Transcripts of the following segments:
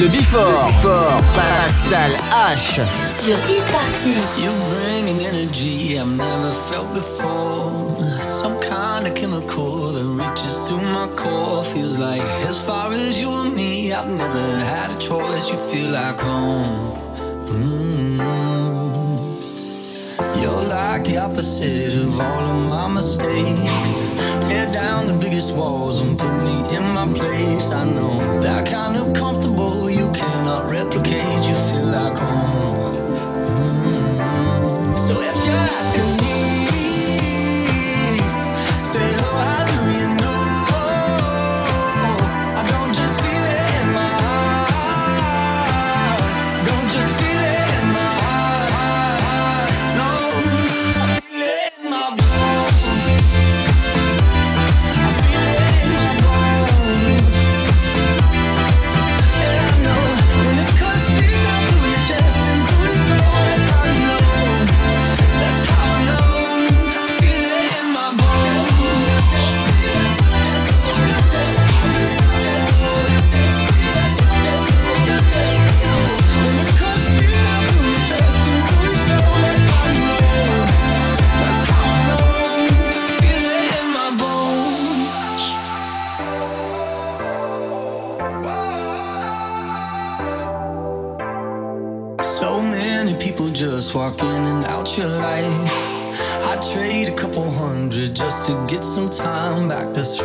Le Before. Pascal H. sur Hit Party. You bring an energy I've never felt before. Some kind of chemical that reaches through my core. Feels like as far as you and me, I've never had a choice. You feel like home. Mm. You're like the opposite of all of my mistakes. Tear down the biggest walls and put me in my place. I know that Mm-hmm. So if you're asking me,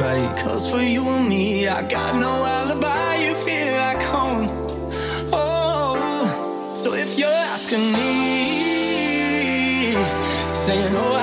right. Cause for you and me, I got no alibi, you feel like home. Oh, so if you're asking me, saying, Oh,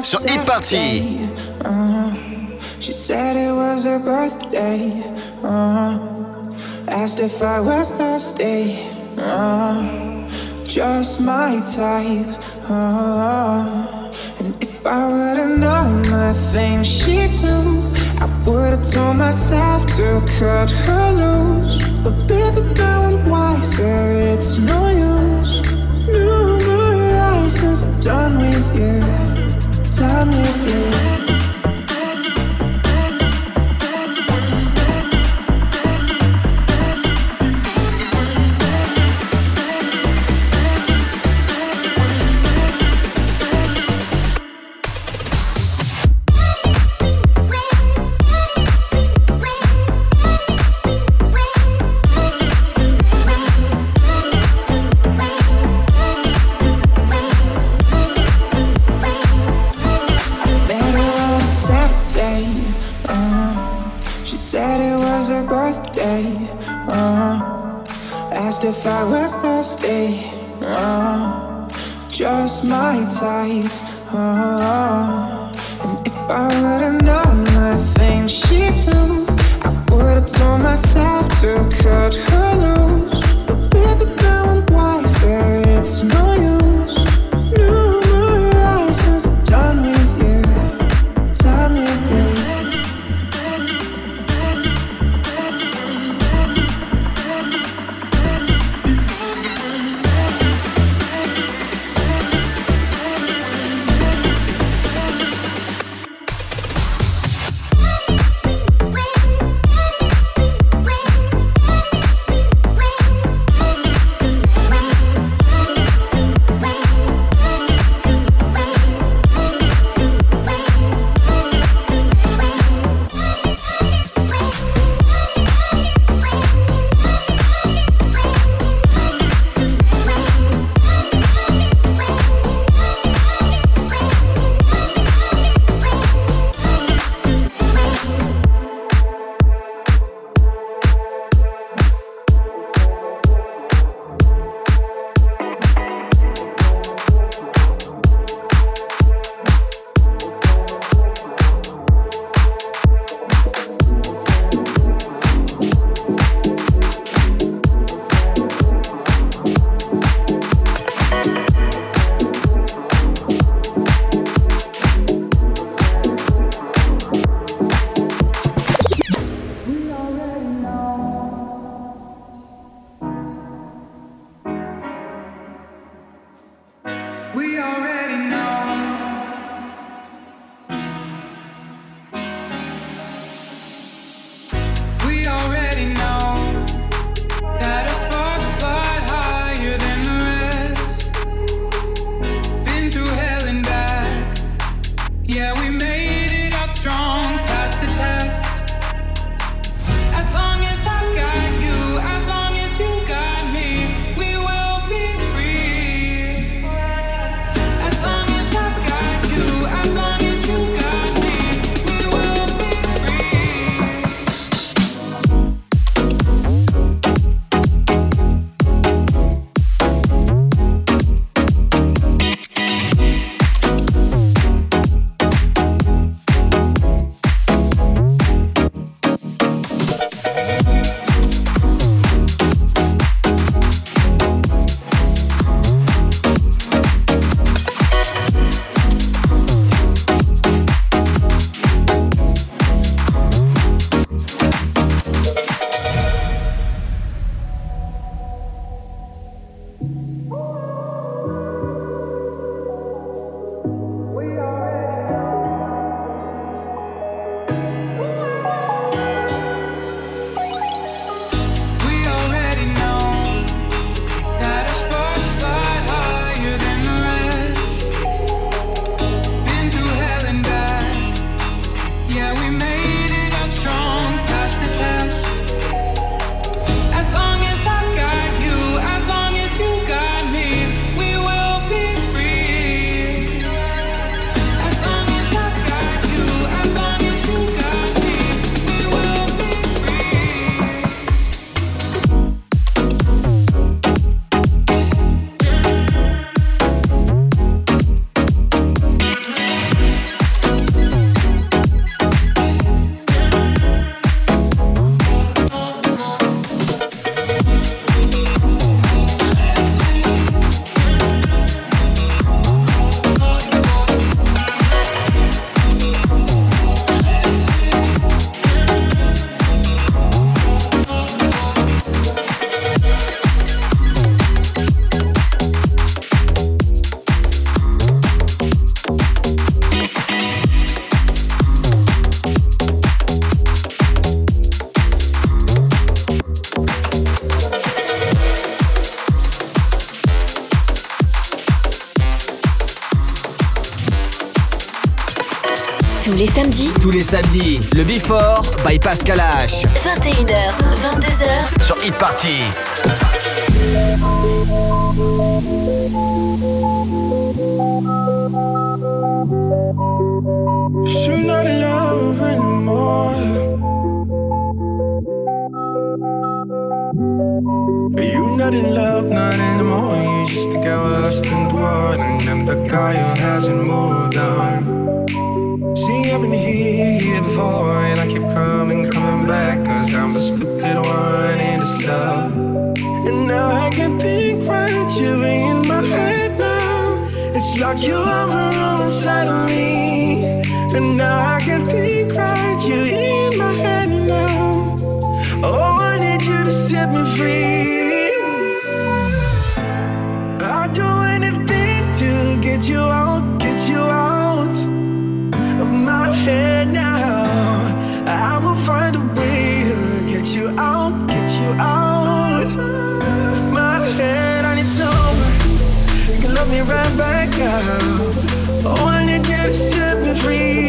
Sur Hit Party. Uh, she said it was her birthday. Uh, asked if I was thirsty. Uh, just my type. Uh, and if I would've known the things she'd do, I would've told myself to cut her loose. But baby, now I'm wiser. It's no use. No eyes, cause I'm done with you time with you samedis. Tous les samedis, le Before by Pascal H. 21h, 22h. Sur Hit Party. You're not in love anymore. You're not in love, not anymore. You're just a girl lost in the world, and I'm the guy who hasn't moved on. See, I've been here, here before, and I keep coming, coming back, cause I'm the stupid one in this love. And now I can think right, you in my head now. It's like you are on the side of me. And now I can think right, you in my head now. Oh, I need you to set me free. I'd do anything to get you out, Oh, I need you to set me free.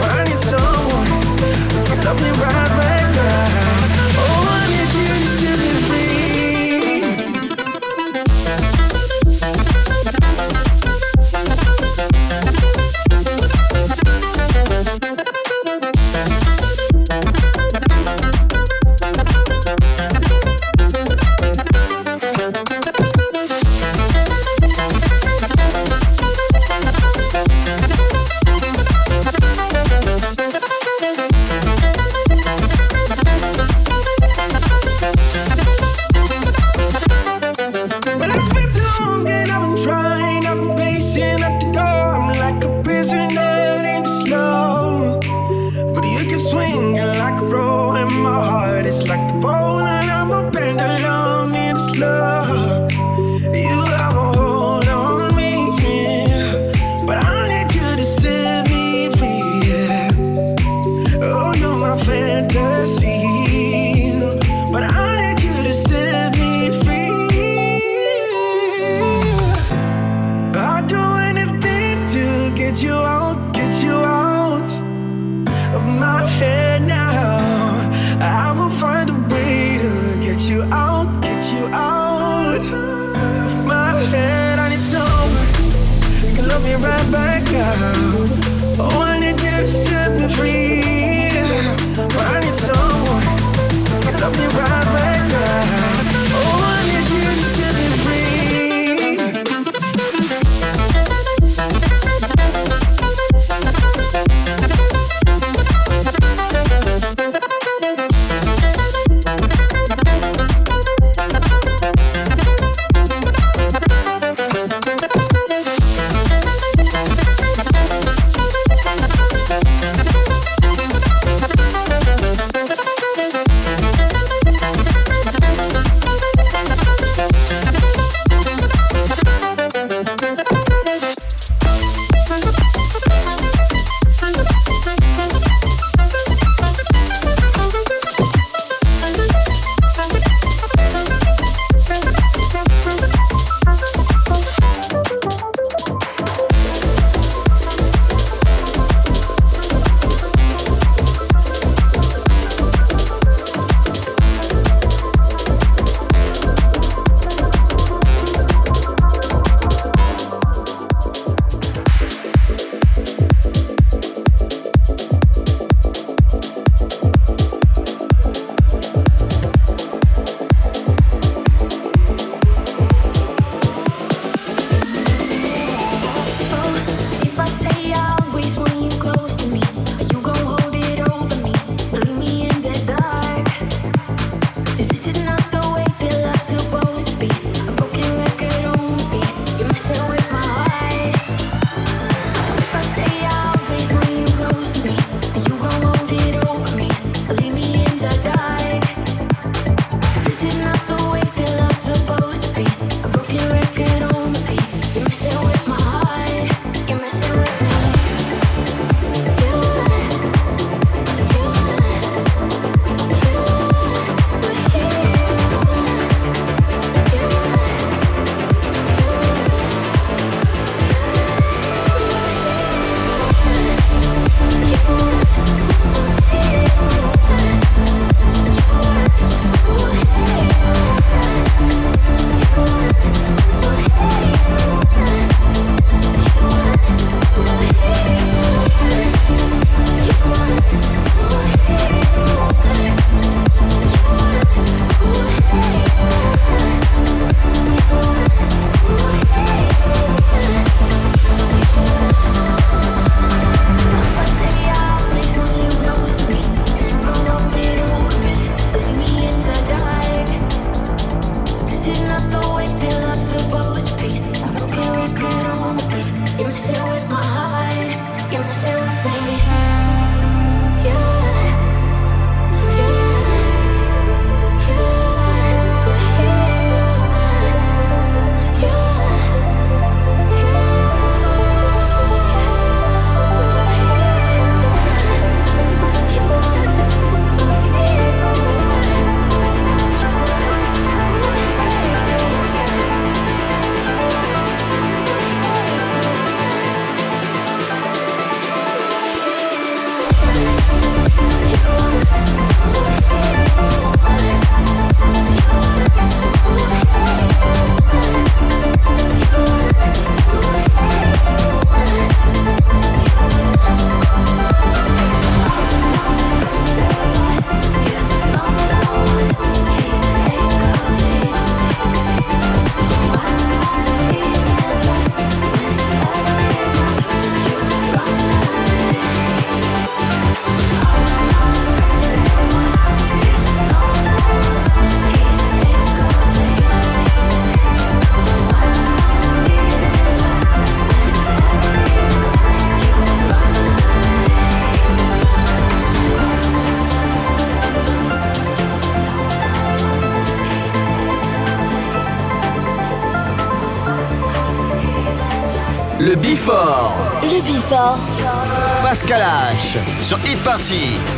I need someone can love me right Le Bifort. Le Bifort. Pascal H. Sur Hit Party.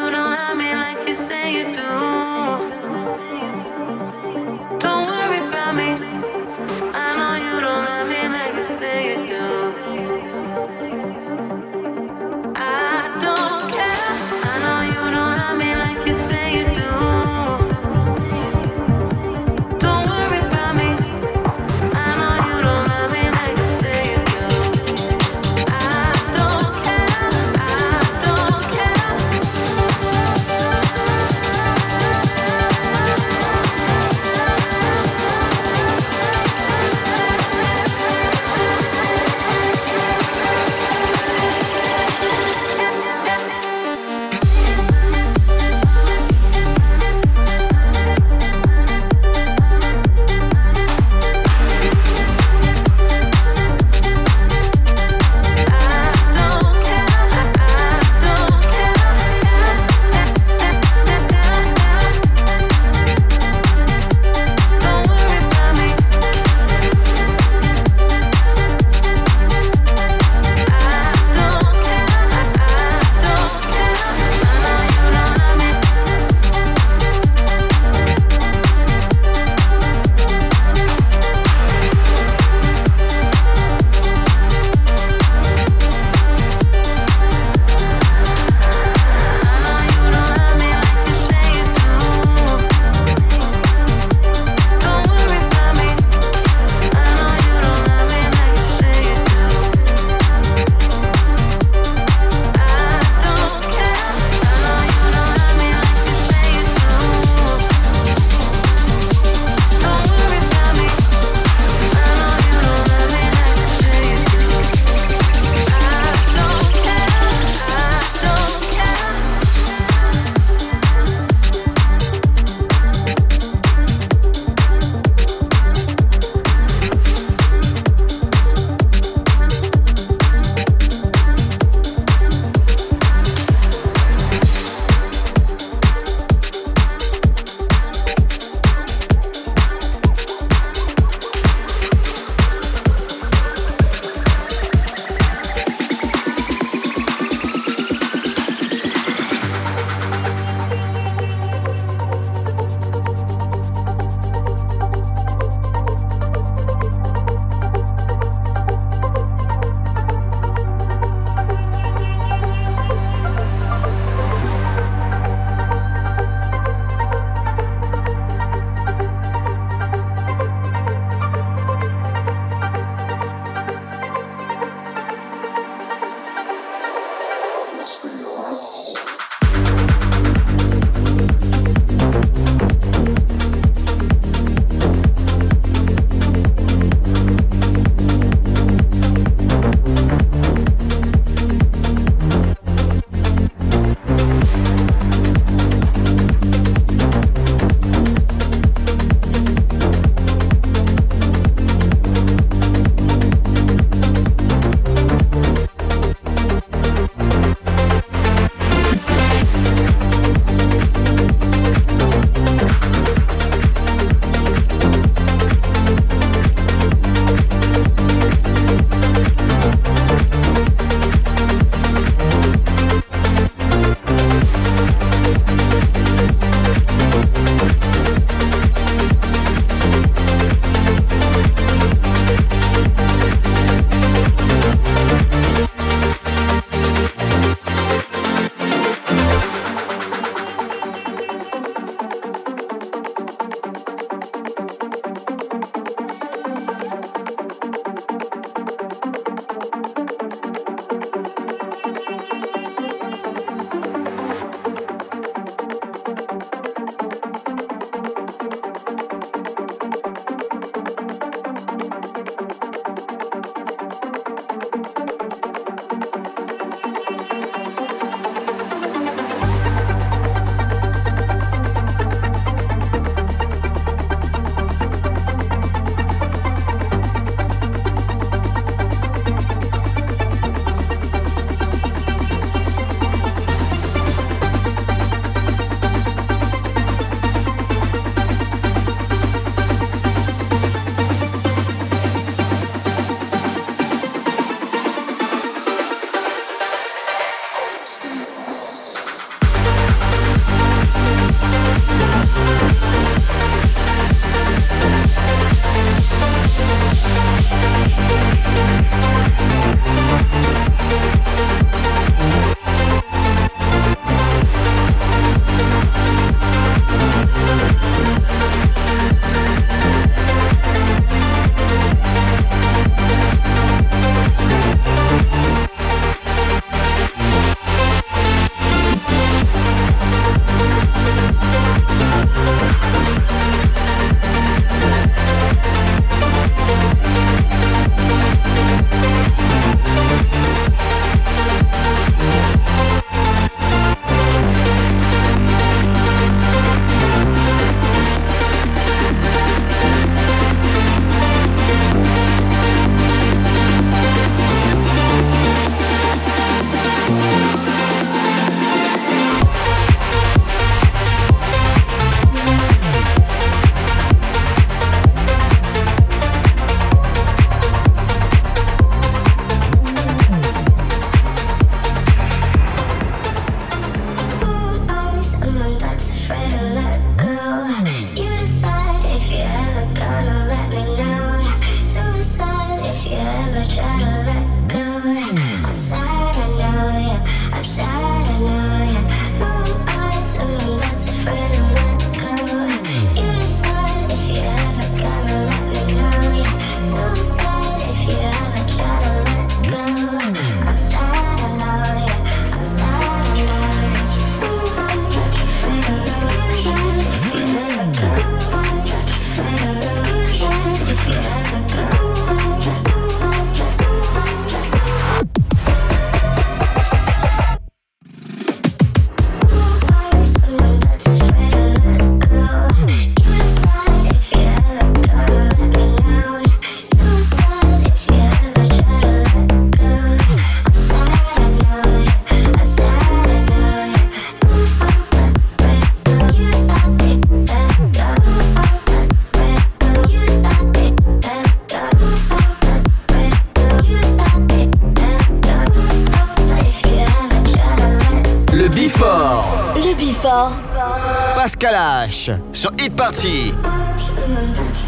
Pascal H. Sur Hit Party.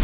–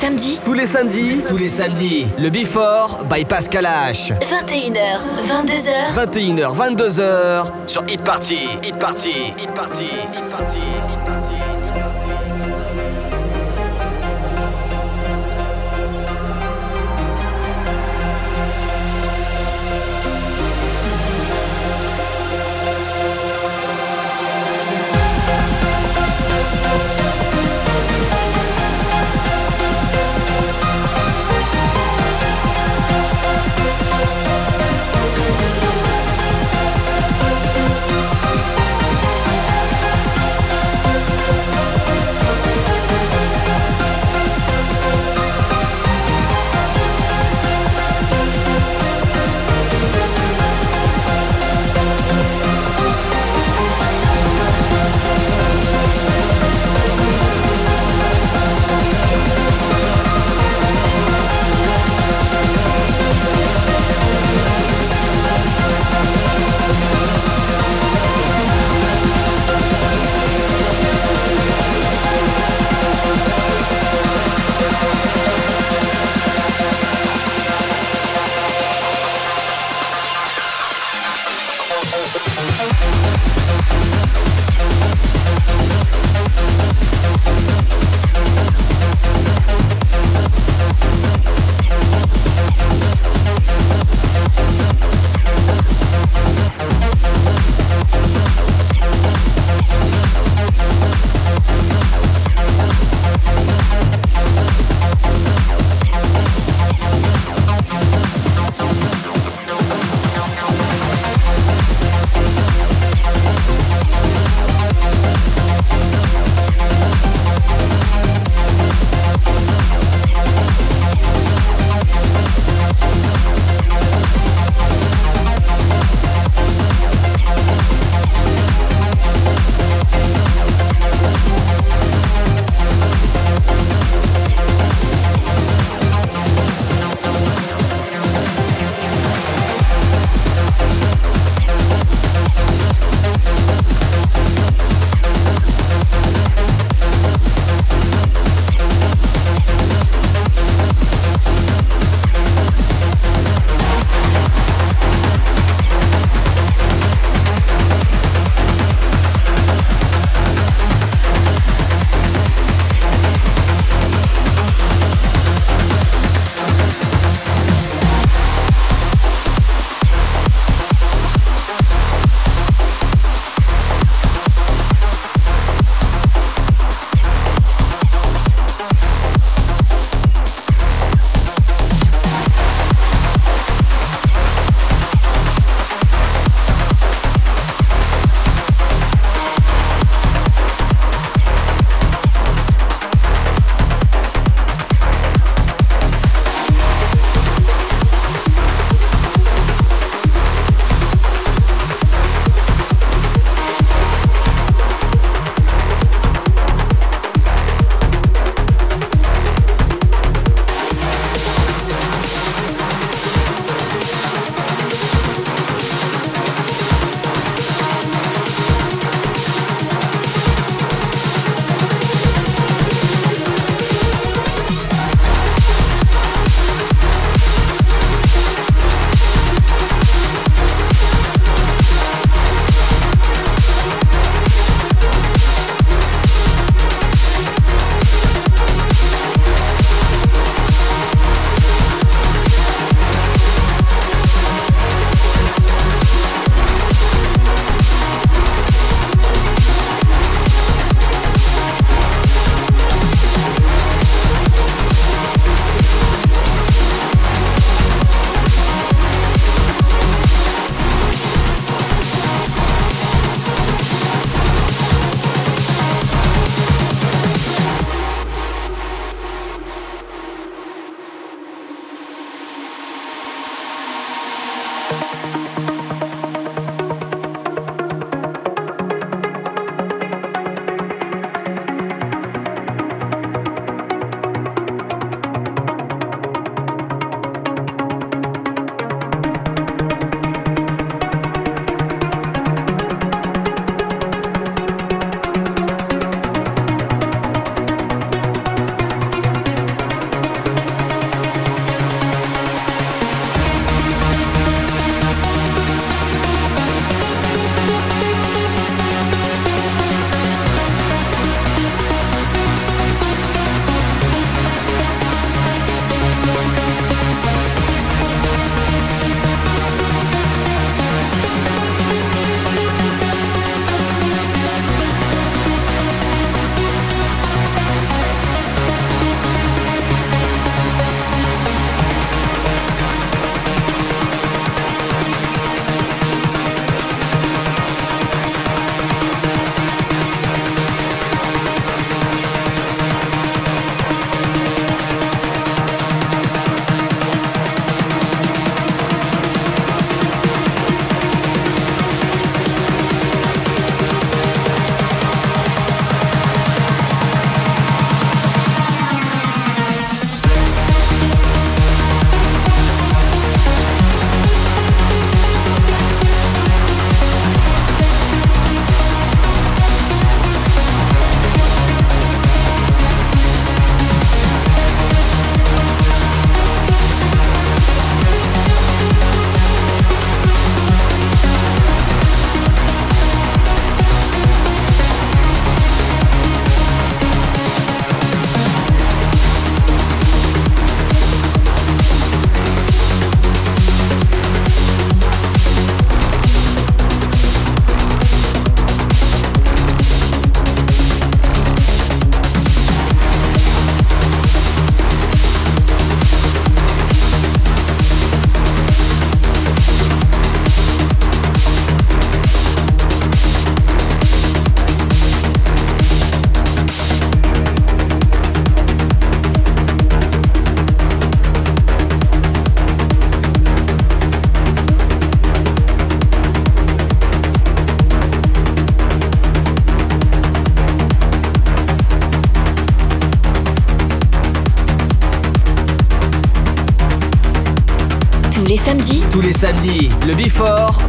Samedis, Tous les samedis. Tous les samedis. Le Before by Pascal H. 21h, 22h. 21h, 22h sur Hit Party. Hit Party. Hit Party. Hit Party. Hit Party.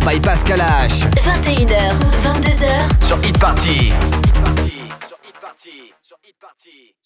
By Pascal H. 21h,